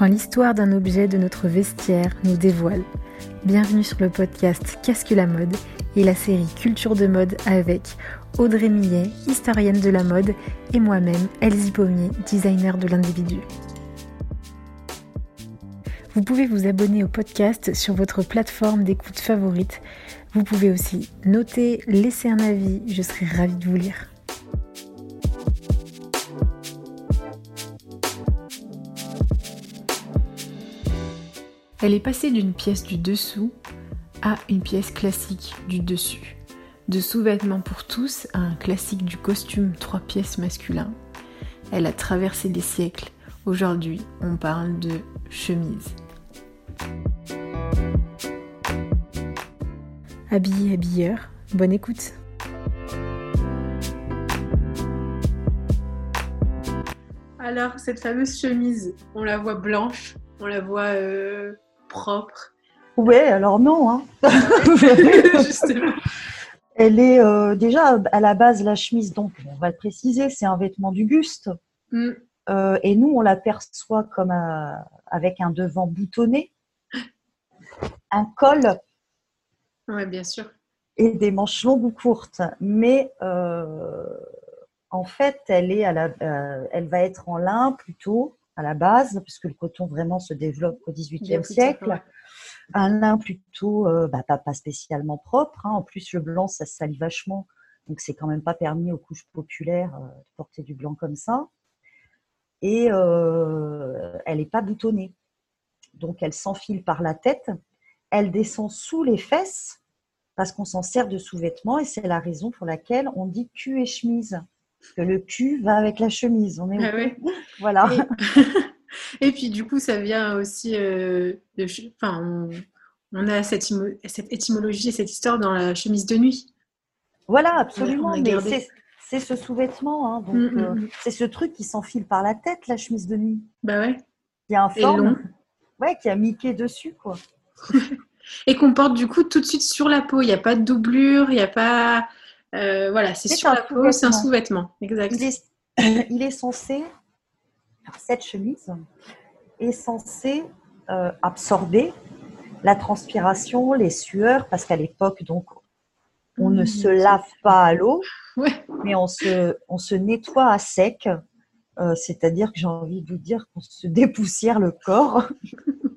quand l'histoire d'un objet de notre vestiaire nous dévoile. Bienvenue sur le podcast Qu'est-ce la mode et la série Culture de mode avec Audrey Millet, historienne de la mode, et moi-même, Elsie Pommier, designer de l'individu. Vous pouvez vous abonner au podcast sur votre plateforme d'écoute favorite. Vous pouvez aussi noter, laisser un avis, je serai ravie de vous lire. Elle est passée d'une pièce du dessous à une pièce classique du dessus. De sous-vêtements pour tous à un classique du costume trois pièces masculin. Elle a traversé des siècles. Aujourd'hui, on parle de chemise. Habillé, habilleur, bonne écoute. Alors, cette fameuse chemise, on la voit blanche, on la voit euh, propre Ouais, alors non. Hein. Justement. Elle est euh, déjà à la base la chemise, donc on va le préciser, c'est un vêtement du buste. Mm. Euh, et nous, on l'aperçoit comme avec un devant boutonné, un col. Oui, bien sûr. Et des manches longues ou courtes. Mais euh, en fait, elle, est à la, elle va être en lin plutôt à la base, puisque le coton vraiment se développe au XVIIIe siècle. Un lin plutôt euh, bah, pas, spécialement propre. Hein. En plus, le blanc, ça salit vachement. Donc, c'est quand même pas permis aux couches populaires euh, de porter du blanc comme ça. Et euh, elle n'est pas boutonnée. Donc, elle s'enfile par la tête. Elle descend sous les fesses parce qu'on s'en sert de sous-vêtements et c'est la raison pour laquelle on dit cul et chemise que le cul va avec la chemise. On est ah voilà. Et... puis du coup, ça vient aussi euh, de, enfin, on, a cette, cette, étymologie et cette histoire dans la chemise de nuit. Voilà, absolument. c'est ce sous-vêtement, hein, donc mm, mm, euh, mm. c'est ce truc qui s'enfile par la tête, la chemise de nuit. Bah ouais. Qui a un forme, ouais, qui a Mickey dessus, quoi. et qu'on porte du coup tout de suite sur la peau. Il n'y a pas de doublure, il n'y a pas euh, voilà, c'est sur la peau, c'est un sous-vêtement. Exact. Il est, censé, cette chemise est censée euh, absorber la transpiration, les sueurs, parce qu'à l'époque, donc, on ne se mmh. lave pas à l'eau, mais on se, on se nettoie à sec. Euh, c'est-à-dire que j'ai envie de vous dire qu'on se dépoussière le corps.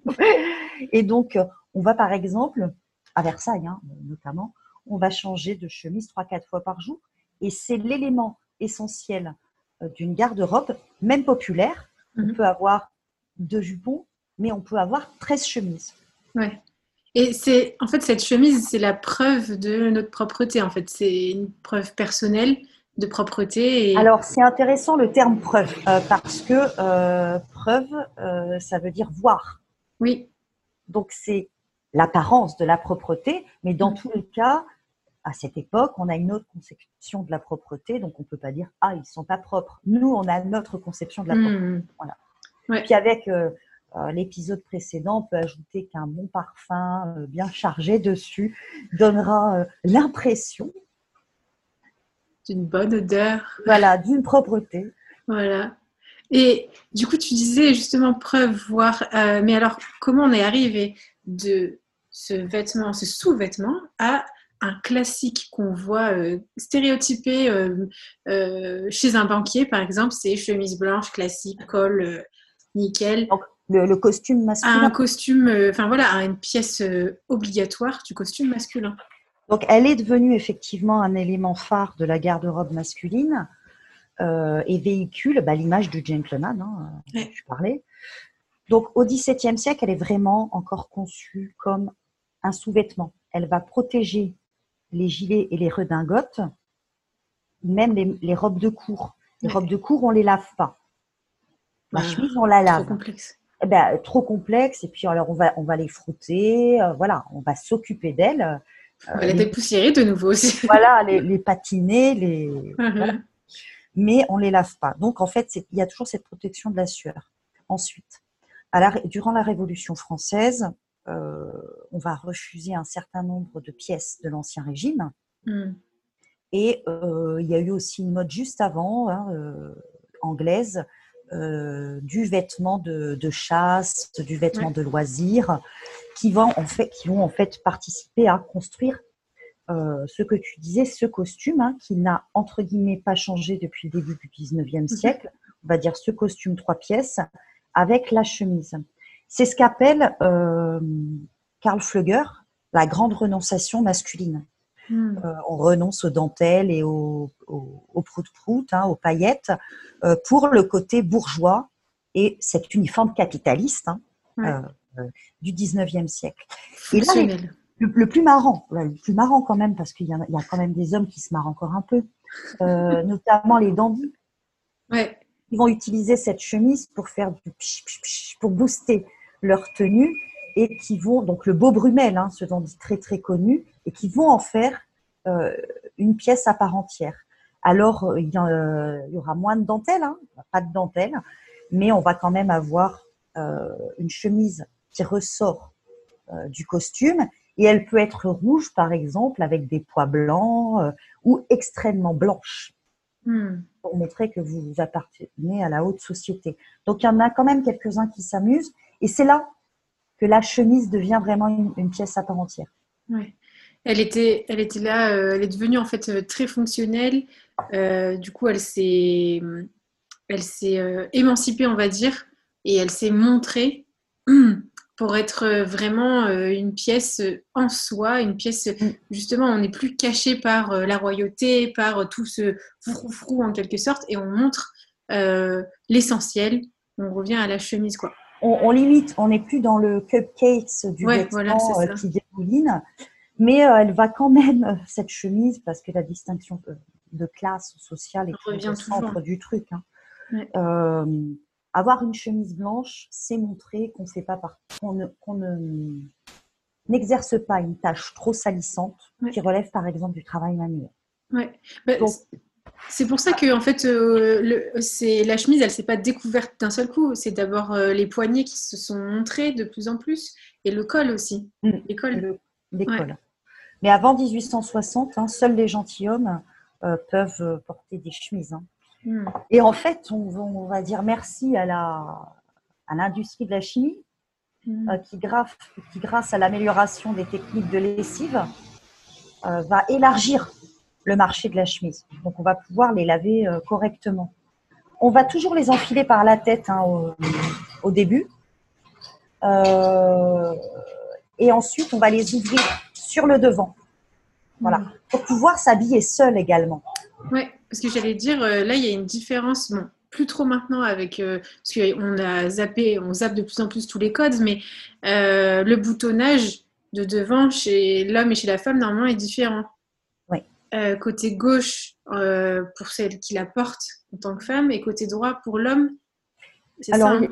Et donc, on va par exemple, à Versailles hein, notamment, on va changer de chemise 3-4 fois par jour. Et c'est l'élément essentiel euh, d'une garde-robe, même populaire. On mhm. peut avoir deux jupons, mais on peut avoir 13 chemises. Ouais. Et c'est en fait cette chemise, c'est la preuve de notre propreté. En fait, c'est une preuve personnelle de propreté. Alors c'est intéressant le terme preuve euh, parce que euh, preuve, ça veut dire voir. Oui. Donc c'est l'apparence de la propreté, mais dans mm. tous les cas, à cette époque, on a une autre conception de la propreté, donc on ne peut pas dire ah ils sont pas propres. Nous, on a notre conception de la propreté. Mm. Voilà. Puis avec euh, euh, l'épisode précédent, on peut ajouter qu'un bon parfum euh, bien chargé dessus donnera l'impression d'une bonne odeur. Voilà, d'une propreté. Voilà. Et du coup, tu disais justement preuve, voir. mais alors, comment on est arrivé de ce vêtement, ce sous-vêtement, à un classique qu'on voit euh, stéréotypé euh, euh, chez un banquier, par exemple, c'est chemise blanche classique, col nickel. le, costume masculin. Un costume, enfin voilà, une pièce obligatoire du costume masculin. Donc, elle est devenue effectivement un élément phare de la garde-robe masculine et véhicule bah, l'image du gentleman, hein, je parlais. Donc, au XVIIe siècle, elle est vraiment encore conçue comme un sous-vêtement. Elle va protéger les gilets et les redingotes, même les, robes de cour. Les robes de cour, on les lave pas. La ah, chemise, on la lave. Trop complexe. Eh ben, trop complexe. Et puis, alors, on va, on va les frotter. Euh, voilà, on va s'occuper d'elles. va les, dépoussiérer de nouveau aussi. voilà, les, patiner, les. Uh-huh. Mais on les lave pas. Donc, en fait, il y a toujours cette protection de la sueur. Ensuite, durant la Révolution française, euh, on va refuser un certain nombre de pièces de l'Ancien Régime. Hmm. Et euh, il y a eu aussi une mode juste avant, hein, euh, anglaise, du vêtement de, chasse, du vêtement de loisir, qui vont en fait, qui vont en fait participer à construire ce que tu disais, ce costume hein, qui n'a entre guillemets pas changé depuis le début du 19e mhm. siècle, on va dire ce costume trois pièces avec la chemise. C'est ce qu'appelle Karl Flöger la grande renonciation masculine. Hmm. Euh, on renonce aux dentelles et aux, aux, prout-prout, hein, aux paillettes, euh, pour le côté bourgeois et cet uniforme capitaliste hein, euh, du 19e siècle. Et là, le, plus marrant, le plus marrant quand même, parce qu'il y, a quand même des hommes qui se marrent encore un peu, notamment les dandys. Ouais. Ils vont utiliser cette chemise pour faire du pour booster leur tenue et qui vont, donc le beau Brumel, hein, ce dit très très connu, et qui vont en faire euh, une pièce à part entière. Alors, euh, il y, aura moins de dentelle, hein, pas de dentelle, mais on va quand même avoir euh, une chemise qui ressort du costume et elle peut être rouge, par exemple, avec des pois blancs ou extrêmement blanche. Hmm. pour montrer que vous appartenez à la haute société. Donc, il y en a quand même quelques-uns qui s'amusent et c'est là que la chemise devient vraiment une, pièce à part entière. Ouais. Elle était, elle était là, euh, elle est devenue en fait euh, très fonctionnelle. Euh, du coup, elle s'est, elle s'est émancipée, on va dire, et elle s'est montrée pour être vraiment une pièce en soi, une pièce mm. justement, on n'est plus caché par la royauté, par tout ce frou-frou en quelque sorte, et on montre l'essentiel. On revient à la chemise, quoi on, limite, on n'est plus dans le cupcakes du vêtement euh, qui dégouline, mais euh, elle va quand même, euh, cette chemise, parce que la distinction de classe sociale est au centre du truc. Hein. avoir une chemise blanche, c'est montrer qu'on fait pas qu'on n'exerce pas une tâche trop salissante qui relève par exemple du travail manuel. Ouais. Bah, c'est pour ça que en fait, euh, c'est la chemise, elle s'est pas découverte d'un seul coup. C'est d'abord euh, les poignets qui se sont montrés de plus en plus et le col aussi. Mm. Les cols. Mais avant 1860, hein, seuls les gentilshommes euh, peuvent porter des chemises. Hein. Mm. Et en fait, on, va dire merci à la à l'industrie de la chimie mm. qui, qui, grâce à l'amélioration des techniques de lessive, va élargir le marché de la chemise. Donc, on va pouvoir les laver euh, correctement. On va toujours les enfiler par la tête hein, au, début. Euh, et ensuite, on va les ouvrir sur le devant. Voilà. Mm. Pour pouvoir s'habiller seul également. Oui, parce que j'allais dire, euh, là, il y a une différence. Bon, plus trop maintenant avec parce qu'on a zappé, on zappe de plus en plus tous les codes, mais le boutonnage de devant chez l'homme et chez la femme normalement est différent. Euh, côté gauche euh, pour celle qui la porte en tant que femme et côté droit pour l'homme Alors, ça, hein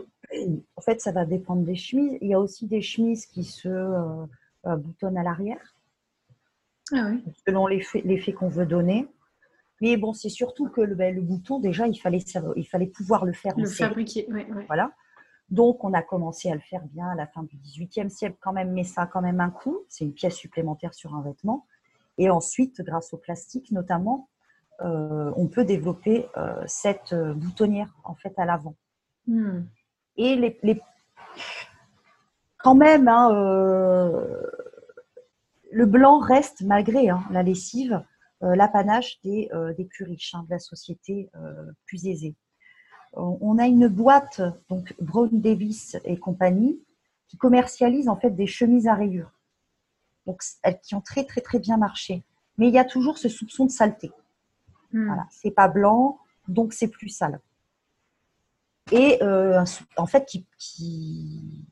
en fait, ça va dépendre des chemises. Il y a aussi des chemises qui se euh, boutonnent à l'arrière, ah selon l'effet qu'on veut donner. Mais bon, c'est surtout que le, ben, le, bouton, déjà, il fallait, il fallait pouvoir le faire. Le fabriquer, Voilà. Donc, on a commencé à le faire bien à la fin du XVIIIe siècle quand même, mais ça a quand même un coût. C'est une pièce supplémentaire sur un vêtement. Et ensuite, grâce au plastique notamment, euh, on peut développer euh, cette euh, boutonnière en fait à l'avant. Hmm. Et les, quand même, hein, le blanc reste malgré hein, la lessive l'apanage des, des, plus riches, hein, de la société plus aisée. On a une boîte, donc Brown Davis et compagnie, qui commercialise en fait des chemises à rayures donc qui ont très très très bien marché. Mais il y a toujours ce soupçon de saleté. Hmm. Voilà, c'est pas blanc, donc c'est plus sale. Et euh, en fait, qui,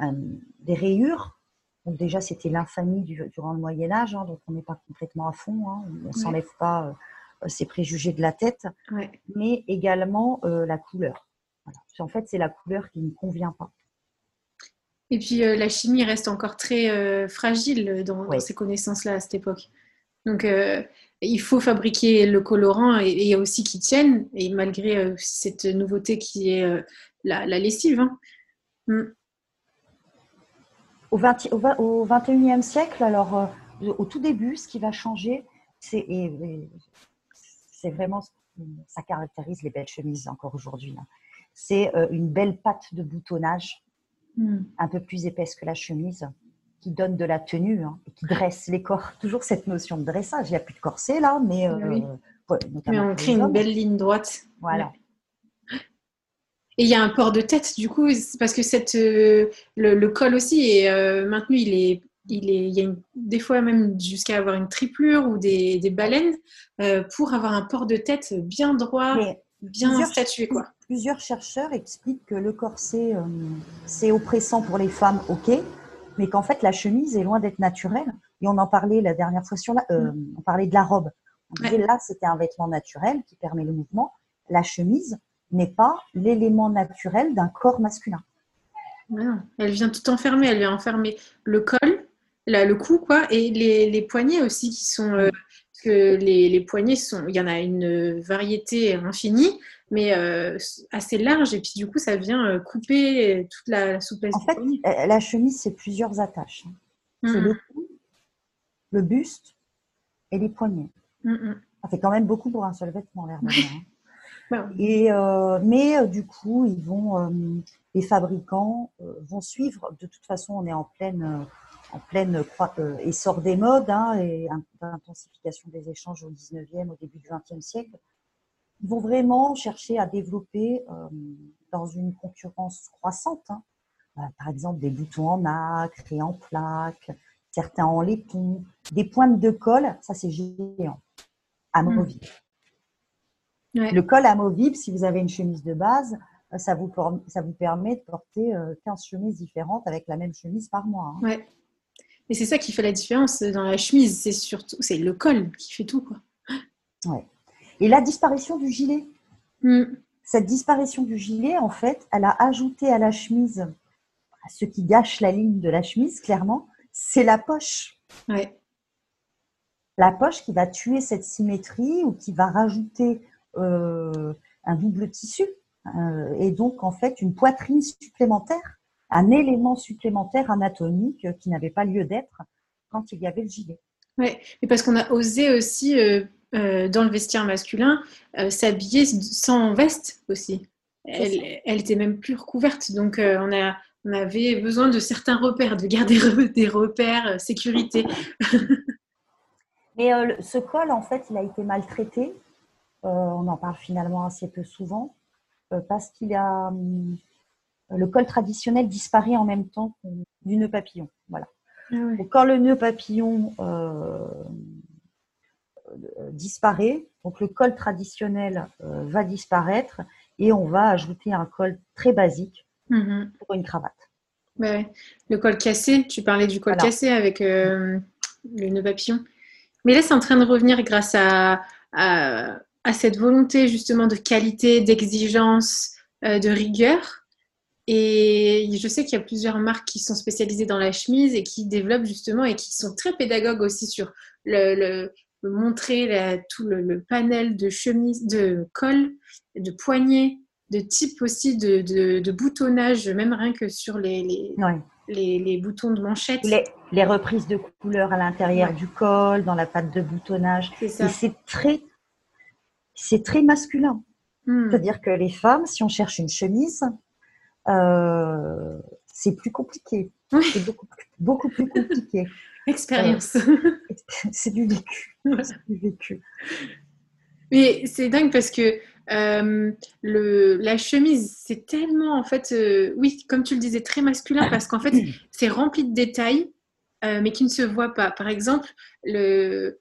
euh, des rayures. Donc déjà, c'était l'infamie durant le Moyen Âge, hein, donc on n'est pas complètement à fond, hein, on ne s'enlève pas euh, ses préjugés de la tête, mais également la couleur. En fait, c'est la couleur qui ne convient pas. Et puis euh, la chimie reste encore très euh, fragile dans, ces connaissances-là à cette époque. Donc euh, il faut fabriquer le colorant et, il y a aussi qui tiennent, et malgré cette nouveauté qui est la, lessive. Hein. Mm. Au, 20, au, 21e siècle, alors au tout début, ce qui va changer, c'est c'est vraiment ça caractérise les belles chemises encore aujourd'hui. Hein. c'est une belle patte de boutonnage, Hmm. un peu plus épaisse que la chemise, qui donne de la tenue hein, et qui dresse les corps. Toujours cette notion de dressage. Il n'y a plus de corset là, mais, euh, Oui. ouais, Mais notamment on crée une belle ligne droite. Voilà. Et il y a un port de tête, du coup, parce que cette, euh, le, le col aussi est euh, maintenu. Il est, il est, il y a une- des fois même jusqu'à avoir une triplure ou des, des baleines euh, pour avoir un port de tête bien droit, Mais bien plusieurs- statué, quoi. plusieurs chercheurs expliquent que le corset, euh, c'est oppressant pour les femmes, ok, mais qu'en fait la chemise est loin d'être naturelle. Et on en parlait la dernière fois sur la, euh, on parlait de la robe. On disait là, c'était un vêtement naturel qui permet le mouvement. La chemise n'est pas l'élément naturel d'un corps masculin. Non, elle vient tout enfermer. Elle vient enfermer le col, là, le cou, quoi, et les, les poignets aussi qui sont. euh, parce que les, les poignets sont. Il y en a une variété infinie, mais euh, assez large, et puis du coup, ça vient euh, couper toute la, la souplesse En du fait, poignet. euh, la chemise, c'est plusieurs attaches. C'est Mhm. le cou, le buste et les poignets. Mhm. Ça fait quand même beaucoup pour un seul vêtement, l'air hein. Et, euh, mais euh, du coup, ils vont, euh, les fabricants euh, vont suivre. De toute façon, on est en pleine, euh, en pleine euh, essor des modes hein, et in- intensification des échanges au 19e, au début du 20e siècle. Ils vont vraiment chercher à développer euh, dans une concurrence croissante. hein, euh, par exemple, des boutons en nacre et en plaques, certains en laiton, des pointes de colle, ça c'est géant, amovible. Ouais. Le col amovible, si vous avez une chemise de base, ça vous, ça vous permet de porter euh, 15 chemises différentes avec la même chemise par mois. hein. Ouais. Et c'est ça qui fait la différence dans la chemise, c'est surtout c'est le col qui fait tout quoi. Et la disparition du gilet. Mm. Cette disparition du gilet, en fait, elle a ajouté à la chemise, ce qui gâche la ligne de la chemise, clairement, c'est la poche. Ouais. La poche qui va tuer cette symétrie ou qui va rajouter euh, un double tissu. euh, et donc, en fait, une poitrine supplémentaire, un élément supplémentaire anatomique qui n'avait pas lieu d'être quand il y avait le gilet. Ouais. Et parce qu'on a osé aussi euh, euh, dans le vestiaire masculin euh, s'habiller sans veste aussi. Elle, elle était même plus recouverte, donc euh, on a on avait besoin de certains repères, de garder des repères euh, sécurité. Mais euh, ce col, en fait, il a été maltraité. Euh, on en parle finalement assez peu souvent euh, parce qu'il a hum, le col traditionnel disparaît en même temps que du nœud papillon. Voilà. Ah ouais. Donc, quand le nœud papillon euh, euh, disparaît, donc le col traditionnel euh, va disparaître et on va ajouter un col très basique Mhm. pour une cravate. Ouais. Le col cassé, tu parlais du col Voilà. cassé avec euh, le nœud papillon. Mais là, c'est en train de revenir grâce à, à, à cette volonté justement de qualité, d'exigence, euh, de rigueur. Et je sais qu'il y a plusieurs marques qui sont spécialisées dans la chemise et qui développent justement et qui sont très pédagogues aussi sur le, le- le montrer la- tout le, le panel de chemises, de cols, de poignets, de type aussi de, de, de boutonnage, même rien que sur les, les, Ouais. les, les boutons de manchette. Les, reprises de couleurs à l'intérieur Ouais. du col, dans la patte de boutonnage. C'est ça. Et c'est très, c'est très masculin. Hmm. C'est-à-dire que les femmes, si on cherche une chemise, euh, c'est plus compliqué. Oui. C'est beaucoup, plus- beaucoup plus compliqué. Expérience. c'est du vécu. C'est du vécu. Mais c'est dingue parce que euh, le, la chemise, c'est tellement, en fait, euh, oui, comme tu le disais, très masculin parce qu'en fait, c'est rempli de détails, euh, mais qui ne se voient pas. Par exemple, le,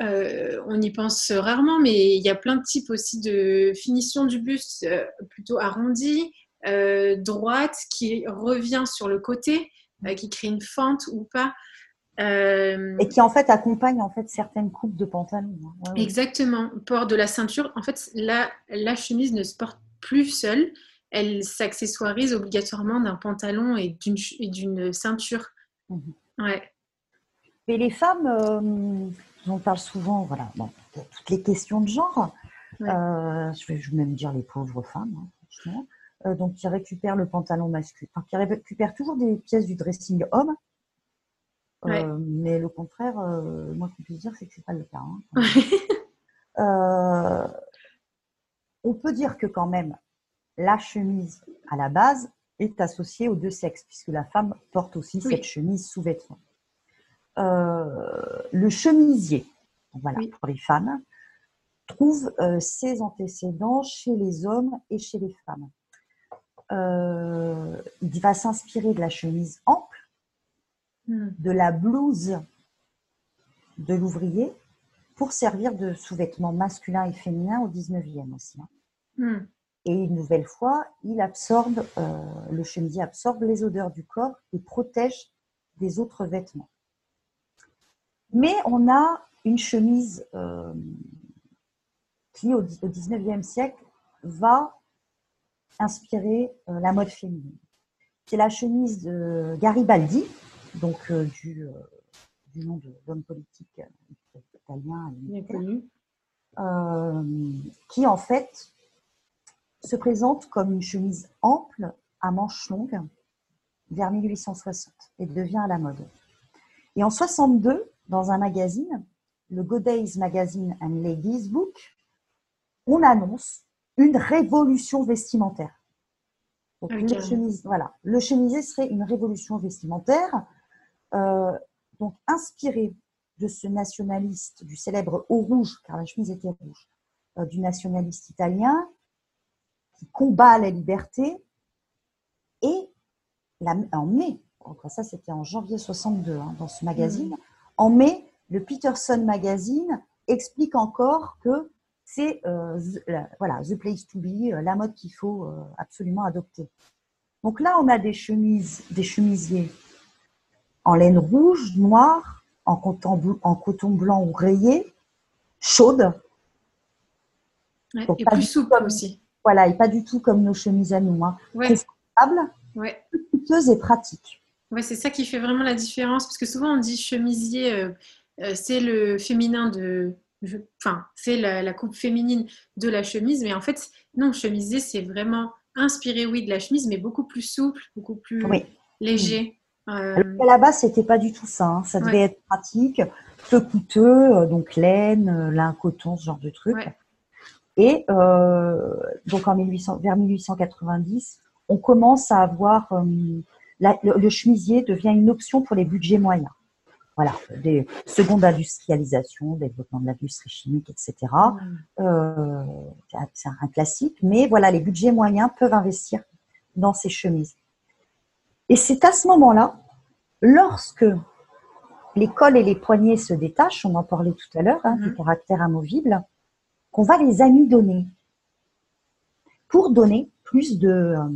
euh, on y pense rarement, mais il y a plein de types aussi de finition du buste euh, plutôt arrondi, euh, droite, qui revient sur le côté, euh, qui crée une fente ou pas. Euh, Et qui en fait accompagne en fait certaines coupes de pantalon. hein. Ouais, ouais. Exactement. Port de la ceinture. En fait, la, la chemise ne se porte plus seule. Elle s'accessoirise obligatoirement d'un pantalon et d'une et ceinture. Mhm. Ouais. Mais les femmes, on parle souvent, voilà, bon, toutes les questions de genre. Ouais. Je vais même dire les pauvres femmes, hein. Euh, donc, qui récupèrent le pantalon masculin, enfin, qui récupèrent toujours des pièces du dressing homme. Euh, Ouais. mais le contraire, euh, moi, qu'on puisse dire, c'est que c'est pas le cas. hein. On peut dire que quand même, la chemise à la base est associée aux deux sexes, puisque la femme porte aussi Oui. cette chemise sous-vêtement. Euh, le chemisier, voilà, Oui. pour les femmes, trouve euh, ses antécédents chez les hommes et chez les femmes. Euh, il va s'inspirer de la chemise ample, Hmm. de la blouse de l'ouvrier pour servir de sous-vêtements masculin et féminin au 19e aussi. hein. Hmm. Et une nouvelle fois, il absorbe, euh, le chemisier absorbe les odeurs du corps et protège des autres vêtements. Mais on a une chemise euh, qui, au, au 19e siècle, va inspirer euh, la mode féminine. C'est la chemise de Garibaldi, donc euh, du, euh, du nom de l'homme politique italien. qui en fait se présente comme une chemise ample à manches longues vers 1860 et devient à la mode. Et en 62, dans un magazine, le Goday's Magazine and Ladies Book, on annonce une révolution vestimentaire. Donc, le, chemise- voilà, le chemisier serait une révolution vestimentaire, euh, donc inspiré de ce nationaliste, du célèbre haut rouge, car la chemise était rouge, euh, du nationaliste italien qui combat la liberté. Et la- en mai, donc ça c'était en janvier 62 hein, dans ce magazine, en mai, le Peterson Magazine explique encore que c'est euh, voilà, the place to be, euh, la mode qu'il faut euh, absolument adopter. Donc là, on a des chemises, des chemisiers en laine rouge, noire, en coton, en coton blanc ou rayé, chaude, Ouais, Et pas plus du souple comme- aussi. voilà, et pas du tout comme nos chemises à nous, hein. Ouais, confortable, ouais. coûteuse et pratique. Ouais, c'est ça qui fait vraiment la différence, parce que souvent on dit chemisier, euh, c'est le féminin de, je- enfin, c'est la, la coupe féminine de la chemise, mais en fait, non, chemisier, c'est vraiment inspiré, oui, de la chemise, mais beaucoup plus souple, beaucoup plus Oui. léger. Euh, Alors qu'à la base, c'était pas du tout ça. hein. Ça devait Ouais. être pratique, peu coûteux, euh, donc laine, euh, lin, coton, ce genre de truc. Ouais. Et euh, donc en 1800, vers 1890, on commence à avoir euh, la- le, le chemisier devient une option pour les budgets moyens. Voilà, des secondes industrialisations, développement de l'industrie chimique, etc. Euh, c'est un classique, mais voilà, les budgets moyens peuvent investir dans ces chemises. Et c'est à ce moment-là, lorsque les cols et les poignets se détachent, on en parlait tout à l'heure, hein, du Mhm. caractère amovible, qu'on va les amidonner pour donner plus de, euh,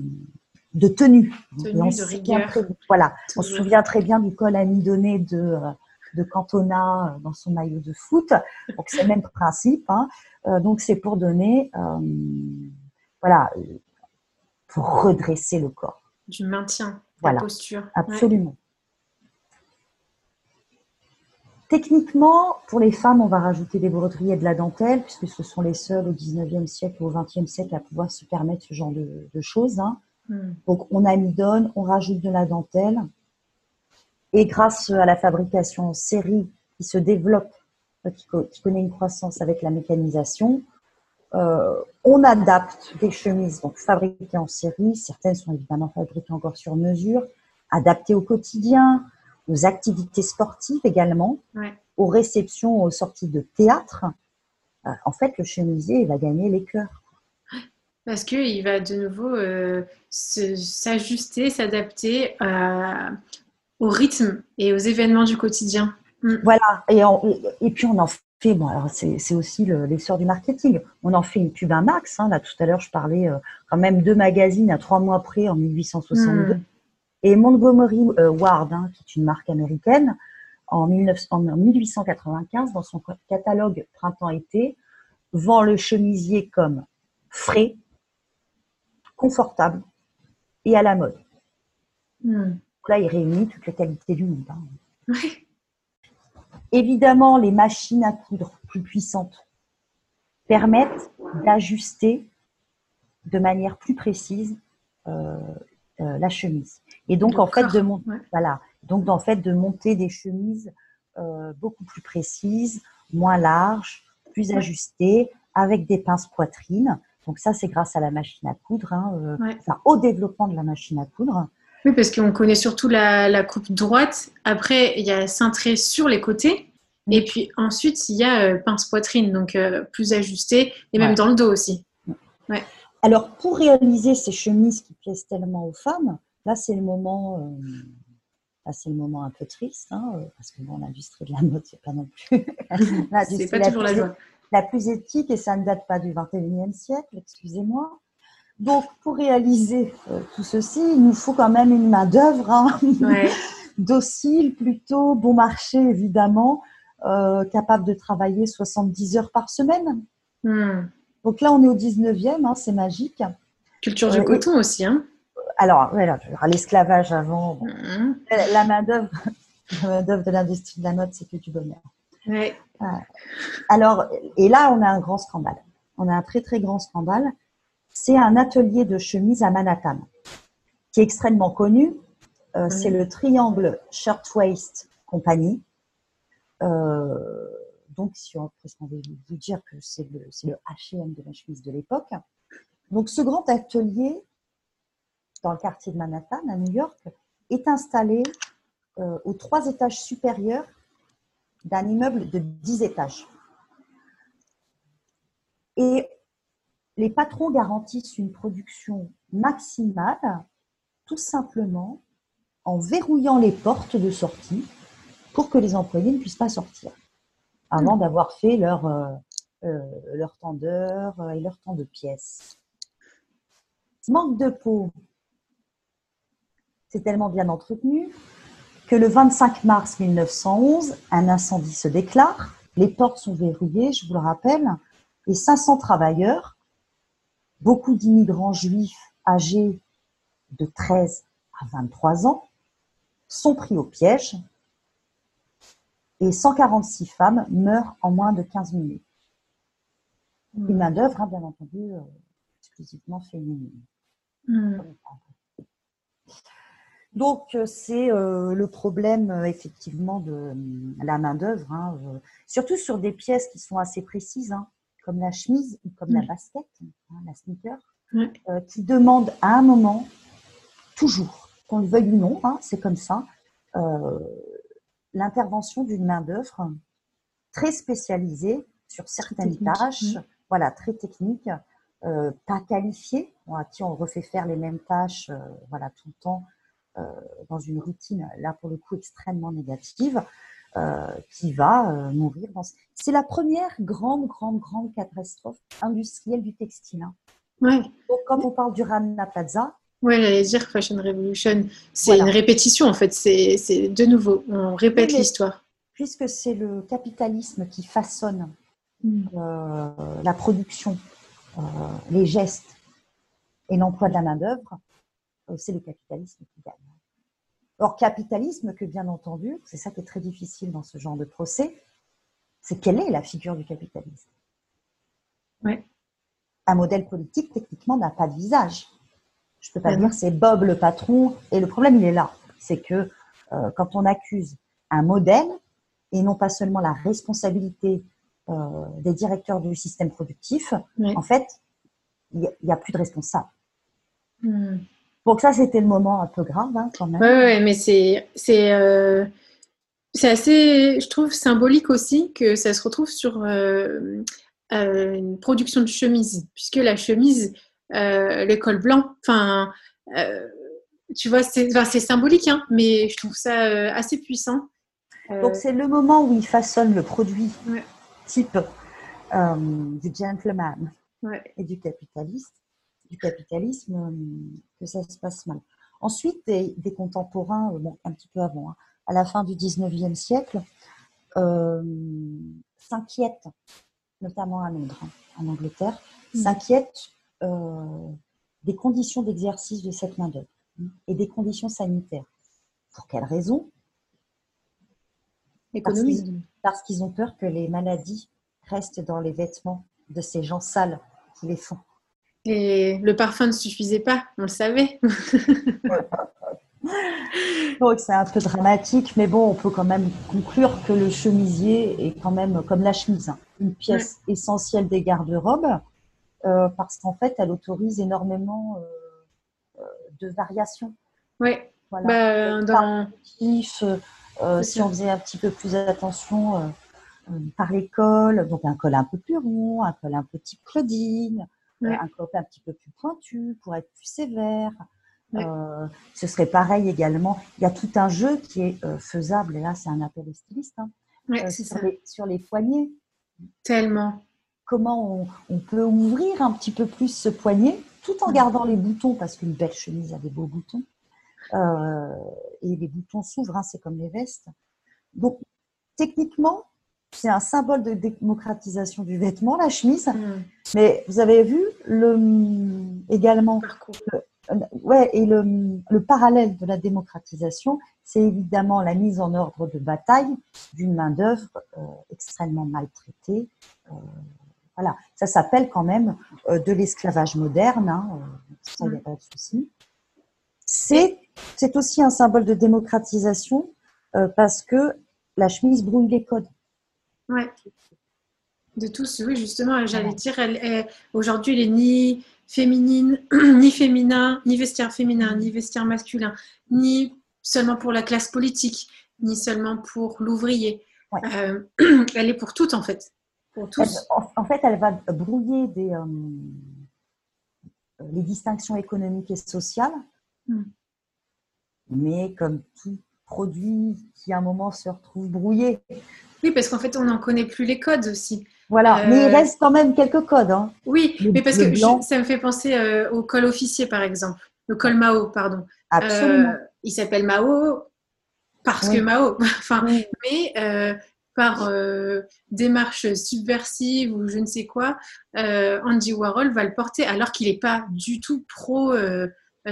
de tenue. On de se souvient rigueur. très- voilà, on se Toujours. souvient très bien du col amidonné de, euh, de Cantona euh, dans son maillot de foot. Donc c'est le même principe. hein. Euh, donc c'est pour donner, euh, voilà, pour redresser le corps. du maintien, Voilà. la posture. Ouais. Absolument. Techniquement, pour les femmes, on va rajouter des broderies et de la dentelle, puisque ce sont les seules au 19e siècle ou au 20e siècle à pouvoir se permettre ce genre de, de choses. hein. Hmm. Donc, on amidonne, on rajoute de la dentelle. Et grâce à la fabrication en série qui se développe, euh, qui, co- qui connaît une croissance avec la mécanisation, euh, on adapte des chemises donc fabriquées en série. Certaines sont évidemment fabriquées encore sur mesure, adaptées au quotidien, aux activités sportives également, Ouais. aux réceptions, aux sorties de théâtre. Euh, en fait, le chemisier, il va gagner les cœurs. Parce qu'il va de nouveau euh, s'ajuster, s'adapter à- au rythme et aux événements du quotidien. Voilà, et, on- et- et puis on en fait, bon, alors c'est aussi le- l'essor du marketing. On en fait une pub un max. hein. Là, tout à l'heure, je parlais euh, quand même deux magazines à trois mois près en 1862. Hmm. Et Montgomery euh, Ward, hein, qui est une marque américaine, en, 19 en 1895, dans son catalogue printemps-été, vend le chemisier comme frais, confortable et à la mode. Hmm. Là, il réunit toutes les qualités du monde. hein. Évidemment, les machines à coudre plus puissantes permettent d'ajuster de manière plus précise euh, euh, la chemise. Et donc, en fait, de mon- ouais. voilà. Donc, en fait, de monter des chemises euh, beaucoup plus précises, moins larges, plus Ouais. ajustées, avec des pinces poitrines. Donc ça, c'est grâce à la machine à coudre, hein, enfin, au développement de la machine à coudre. Oui, parce qu'on connaît surtout la, coupe droite. Après, il y a cintré sur les côtés. Et puis ensuite, il y a pince poitrine, donc plus ajusté, et même dans le dos aussi. Ouais. Alors, pour réaliser ces chemises qui plaisent tellement aux femmes, là, c'est le moment, euh, c'est le moment un peu triste, hein, euh, parce que bon, l'industrie de la mode, c'est pas non plus c'est pas toujours la, joie. La plus éthique, et ça ne date pas du 21e siècle, excusez-moi. Donc, pour réaliser euh, tout ceci, il nous faut quand même une main-d'œuvre hein, docile, plutôt bon marché, évidemment, capable de travailler 70 heures par semaine. Hmm. Donc là, on est au 19e, hein, c'est magique. Culture du euh, coton aussi. Hein. Alors, voilà, l'esclavage avant, mhm. la main-d'œuvre de l'industrie de la mode, c'est que du bonheur. Alors, et là, on a un grand scandale. On a un très, très grand scandale. C'est un atelier de chemise à Manhattan, qui est extrêmement connu. Euh, c'est le Triangle Shirtwaist Company. Euh, donc, si on, on veut vous dire que c'est le, le H&M de la chemise de l'époque. Donc, ce grand atelier dans le quartier de Manhattan, à New York, est installé euh, aux trois étages supérieurs d'un immeuble de 10 étages. Et les patrons garantissent une production maximale, tout simplement en verrouillant les portes de sortie pour que les employés ne puissent pas sortir avant d'avoir fait leur, euh, euh, leur temps d'heure et leur temps de pièce. Manque de peau, c'est tellement bien entretenu que le 25 mars 1911, un incendie se déclare, les portes sont verrouillées, je vous le rappelle, et 500 travailleurs, beaucoup d'immigrants juifs âgés de 13 à 23 ans, sont pris au piège et 146 femmes meurent en moins de 15 minutes. Hmm. Une main-d'œuvre, hein, bien entendu, euh, exclusivement féminine. Hmm. Donc, euh, c'est euh, le problème, effectivement, de la main-d'œuvre, hein, surtout sur des pièces qui sont assez précises, hein, comme la chemise ou comme la basket, la sneaker, qui demandent à un moment, toujours, qu'on le veuille ou non, c'est comme ça, l'intervention d'une main-d'œuvre très spécialisée sur certaines tâches, voilà, très techniques, euh, pas qualifiées, à qui on refait faire les mêmes tâches euh, voilà, tout le temps euh, dans une routine, là pour le coup extrêmement négative, qui va mourir. C'est la première grande, grande, grande catastrophe industrielle du textile. Hein. Ouais. Donc, quand on parle du Rana Plaza, oui, j'allais dire Fashion Revolution. C'est une répétition, en fait. C'est de nouveau. On répète l'histoire. Puisque c'est le capitalisme qui façonne euh, la production, euh, les gestes et l'emploi de la main-d'œuvre, euh, c'est le capitalisme qui gagne. Or, capitalisme que, bien entendu, c'est ça qui est très difficile dans ce genre de procès, c'est quelle est la figure du capitalisme? Ouais. Un modèle politique, techniquement, n'a pas de visage. Je peux pas dire c'est Bob le patron. Et le problème, il est là. C'est que euh, quand on accuse un modèle et non pas seulement la responsabilité euh, des directeurs du système productif, en fait, il n'y a, plus de responsable. Hmm. Donc ça, c'était le moment un peu grave hein, quand même. Oui, mais c'est c'est euh, assez, je trouve, symbolique aussi que ça se retrouve sur une production de chemise, puisque la chemise, euh, le col blanc. Enfin, euh, tu vois, c'est symbolique, hein, mais je trouve ça euh, assez puissant. Donc c'est le moment où il façonne le produit type du gentleman et du capitaliste, du capitalisme, que ça se passe mal. Ensuite, des, contemporains, bon, un petit peu avant, hein, à la fin du 19e siècle, s'inquiètent, notamment à Londres, hein, en Angleterre, mmh. s'inquiètent euh, des conditions d'exercice de cette main-d'œuvre et des conditions sanitaires. Pour quelles raisons Parce qu'ils ont peur que les maladies restent dans les vêtements de ces gens sales qui les font. Et le parfum ne suffisait pas, on le savait. Donc c'est un peu dramatique, mais bon, on peut quand même conclure que le chemisier est quand même comme la chemise, hein, une pièce essentielle des garde-robes. euh, parce qu'en fait, elle autorise énormément de variations. Oui. Voilà. Bah, dans... si on faisait un petit peu plus attention par l'école, donc un col un peu plus rond, un col un peu type Claudine, un col un petit peu plus pointu pour être plus sévère. Euh, ce serait pareil également. Il y a tout un jeu qui est euh, faisable, et là c'est un appel au styliste, hein. euh, sur, les, sur, les, poignets. Tellement. Comment on, peut ouvrir un petit peu plus ce poignet tout en gardant les boutons, parce qu'une belle chemise a des beaux boutons. et les boutons s'ouvrent, hein, c'est comme les vestes. Donc techniquement, c'est un symbole de démocratisation du vêtement, la chemise. Mm. Mais vous avez vu le, également euh, ouais, et le, parallèle de la démocratisation, c'est évidemment la mise en ordre de bataille d'une main-d'œuvre euh, extrêmement maltraitée. Euh, voilà, ça s'appelle quand même de l'esclavage moderne, hein, ça, il n'y a pas de souci. C'est, c'est aussi un symbole de démocratisation parce que la chemise brouille les codes. Ouais. De tous, oui, justement, j'allais dire, elle, aujourd'hui, elle est ni féminine, ni féminin, ni vestiaire féminin, ni vestiaire masculin, ni seulement pour la classe politique, ni seulement pour l'ouvrier. Euh, elle est pour toutes, en fait. Pour tous. en, fait, elle va brouiller des, euh, les distinctions économiques et sociales. Hmm. Mais comme tout produit qui à un moment se retrouve brouillé, oui, parce qu'en fait, on n'en connaît plus les codes aussi. Voilà, mais il euh, reste quand même quelques codes. Hein. Oui, mais parce que ça me fait penser euh, au col officier, par exemple. Le col Mao, pardon. Absolument. Euh, il s'appelle Mao parce que Mao. enfin, mais par démarche subversive ou je ne sais quoi, Andy Warhol va le porter alors qu'il n'est pas du tout pro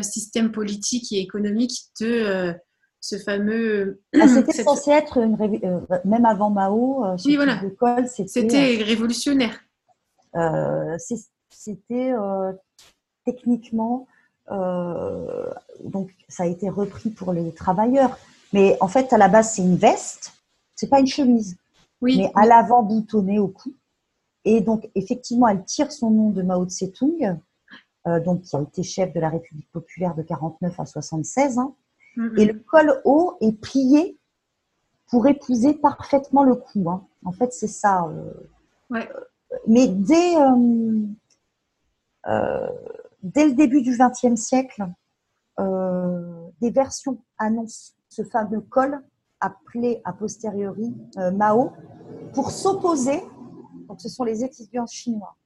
système politique et économique de ce fameux. Ah, c'était censé être une euh, même avant Mao. Euh, oui, voilà. C'était euh, révolutionnaire. c'était techniquement donc ça a été repris pour les travailleurs, mais en fait à la base c'est une veste, c'est pas une chemise, oui. mais à l'avant boutonnée au cou. Et donc effectivement elle tire son nom de Mao Tse-tung, donc qui a été chef de la République populaire de 49 à 76. Hein. Et le col haut est plié pour épouser parfaitement le cou. Hein. En fait, c'est ça. Euh, euh, mais dès, euh, dès le début du XXe siècle, des versions annoncent ce fameux col appelé a posteriori Mao pour s'opposer. Donc, ce sont les étudiants chinois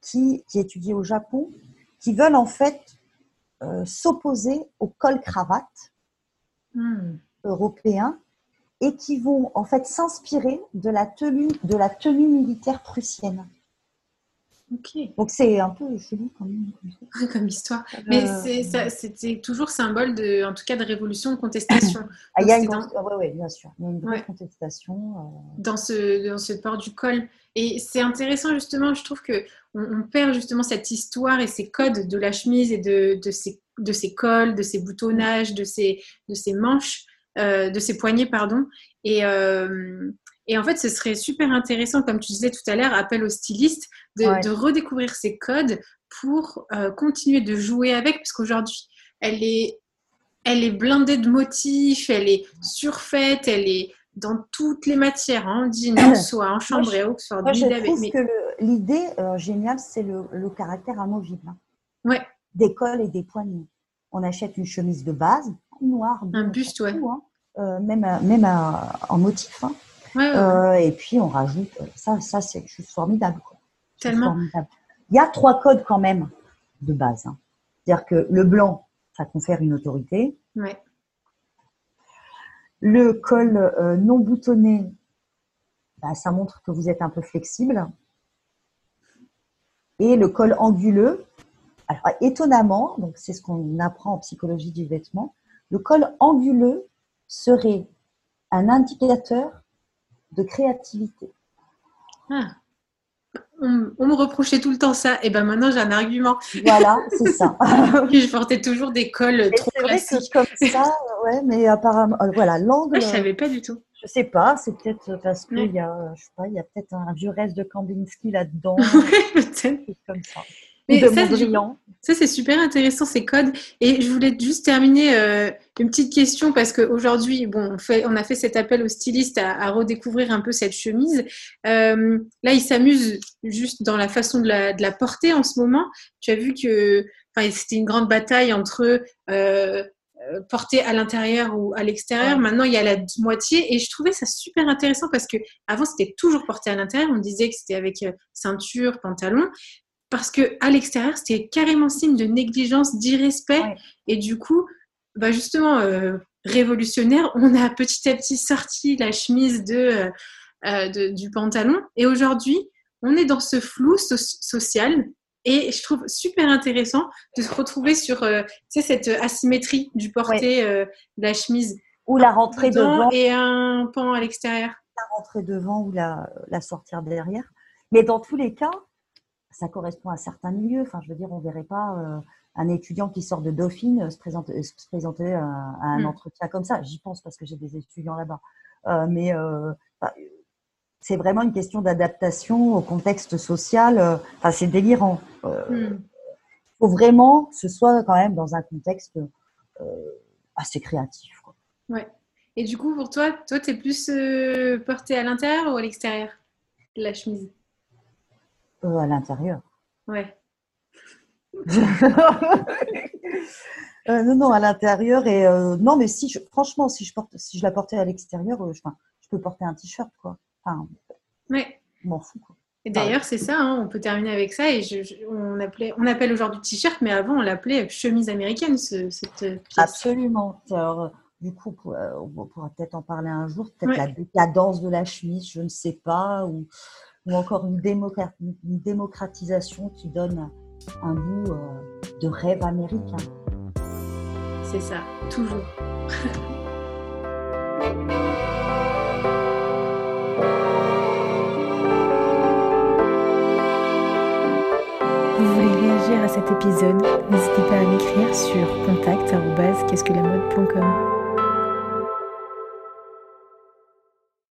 qui, qui étudient au Japon, qui veulent en fait euh, s'opposer au col-cravate hmm. européen et qui vont en fait s'inspirer de la tenue de la tenue militaire prussienne. Donc c'est un peu chelou comme, comme histoire. Euh, Mais c'était toujours symbole de, en tout cas, de révolution, de contestation. ah, il y a une, bien sûr. Il y a une vraie contestation. Euh. Dans, ce, dans ce port du col. Et c'est intéressant justement, je trouve que on, perd justement cette histoire et ces codes de la chemise et de, de, ces, de ces cols, de ces boutonnages, de ces, de ces manches, euh, de ces poignets, pardon. Et, et en fait, ce serait super intéressant, comme tu disais tout à l'heure, appel au styliste, de, redécouvrir ces codes pour euh, continuer de jouer avec, parce qu'aujourd'hui, elle est, elle est blindée de motifs, elle est surfaite, elle est dans toutes les matières, hein, en jean, en soie, en chambré, Oxford. Moi, je trouve que l'idée euh, géniale, c'est le, caractère amovible. Hein. Ouais. Des cols et des poignets. On achète une chemise de base, noire, un buste, ouais. Hein. Euh, même, même en motif. Hein. Euh, et puis on rajoute, ça, ça c'est juste formidable. Tellement. Il y a trois codes quand même de base. Hein. C'est-à-dire que le blanc, ça confère une autorité. Le col euh, non boutonné, bah, ça montre que vous êtes un peu flexible. Et le col anguleux, alors, étonnamment, donc c'est ce qu'on apprend en psychologie du vêtement, le col anguleux serait un indicateur de créativité. Ah. On, me reprochait tout le temps ça, et ben maintenant j'ai un argument. Voilà, c'est ça. je portais toujours des cols trop classiques. comme ça, ouais, mais apparemment, euh, voilà, l'angle. je savais pas du tout. Je sais pas, c'est peut-être parce qu'il y a, je sais pas, il y a peut-être un vieux reste de Kandinsky là-dedans. peut-être. Comme ça. Mais ça, ça c'est super intéressant ces codes. Et je voulais juste terminer euh, une petite question parce qu'aujourd'hui, bon, on, fait, on a fait cet appel au styliste à, redécouvrir un peu cette chemise. Euh, là, il s'amuse juste dans la façon de la, de la, porter en ce moment. Tu as vu que c'était une grande bataille entre euh, porter à l'intérieur ou à l'extérieur. Maintenant, il y a la moitié et je trouvais ça super intéressant parce que avant c'était toujours porté à l'intérieur. On disait que c'était avec ceinture, pantalon parce que à l'extérieur, c'était carrément signe de négligence, d'irrespect. Et du coup, bah justement, euh, révolutionnaire, on a petit à petit sorti la chemise de, euh, euh, du pantalon. Et aujourd'hui, on est dans ce flou social. Et je trouve super intéressant de se retrouver sur cette asymétrie du porté de la chemise. Ou la rentrée devant. Et un pan à l'extérieur. La rentrée devant ou la, la sortir derrière. Mais dans tous les cas, ça correspond à certains milieux. Enfin, je veux dire, on ne verrait pas euh, un étudiant qui sort de Dauphine euh, se présenter, se présenter à, un hmm. entretien comme ça. J'y pense parce que j'ai des étudiants là-bas. Euh, mais bah, c'est vraiment une question d'adaptation au contexte social. Enfin, c'est délirant. Il hmm. faut vraiment que ce soit quand même dans un contexte assez créatif. Quoi. Ouais. Et du coup, pour toi, toi, tu es plus porté à l'intérieur ou à l'extérieur de la chemise? Euh, à l'intérieur. Ouais. Euh, non, non, à l'intérieur. Et euh, non, mais si je, franchement, si je, porte, si je la portais à l'extérieur, je, je, peux porter un t-shirt, quoi. Enfin, ouais. Je m'en fous, quoi. Et d'ailleurs, c'est ça, hein, on peut terminer avec ça. Et on, appelait, on appelle aujourd'hui t-shirt, mais avant, on l'appelait chemise américaine, ce, cette pièce. Absolument. Alors, du coup, on pourra peut-être en parler un jour, peut-être la décadence de la chemise, je ne sais pas, ou ou encore une, démocratisation qui donne un goût euh, de rêve américain. C'est ça, toujours. Vous voulez réagir à cet épisode N'hésitez pas à m'écrire sur contact.qu'est-ce que la mode.com.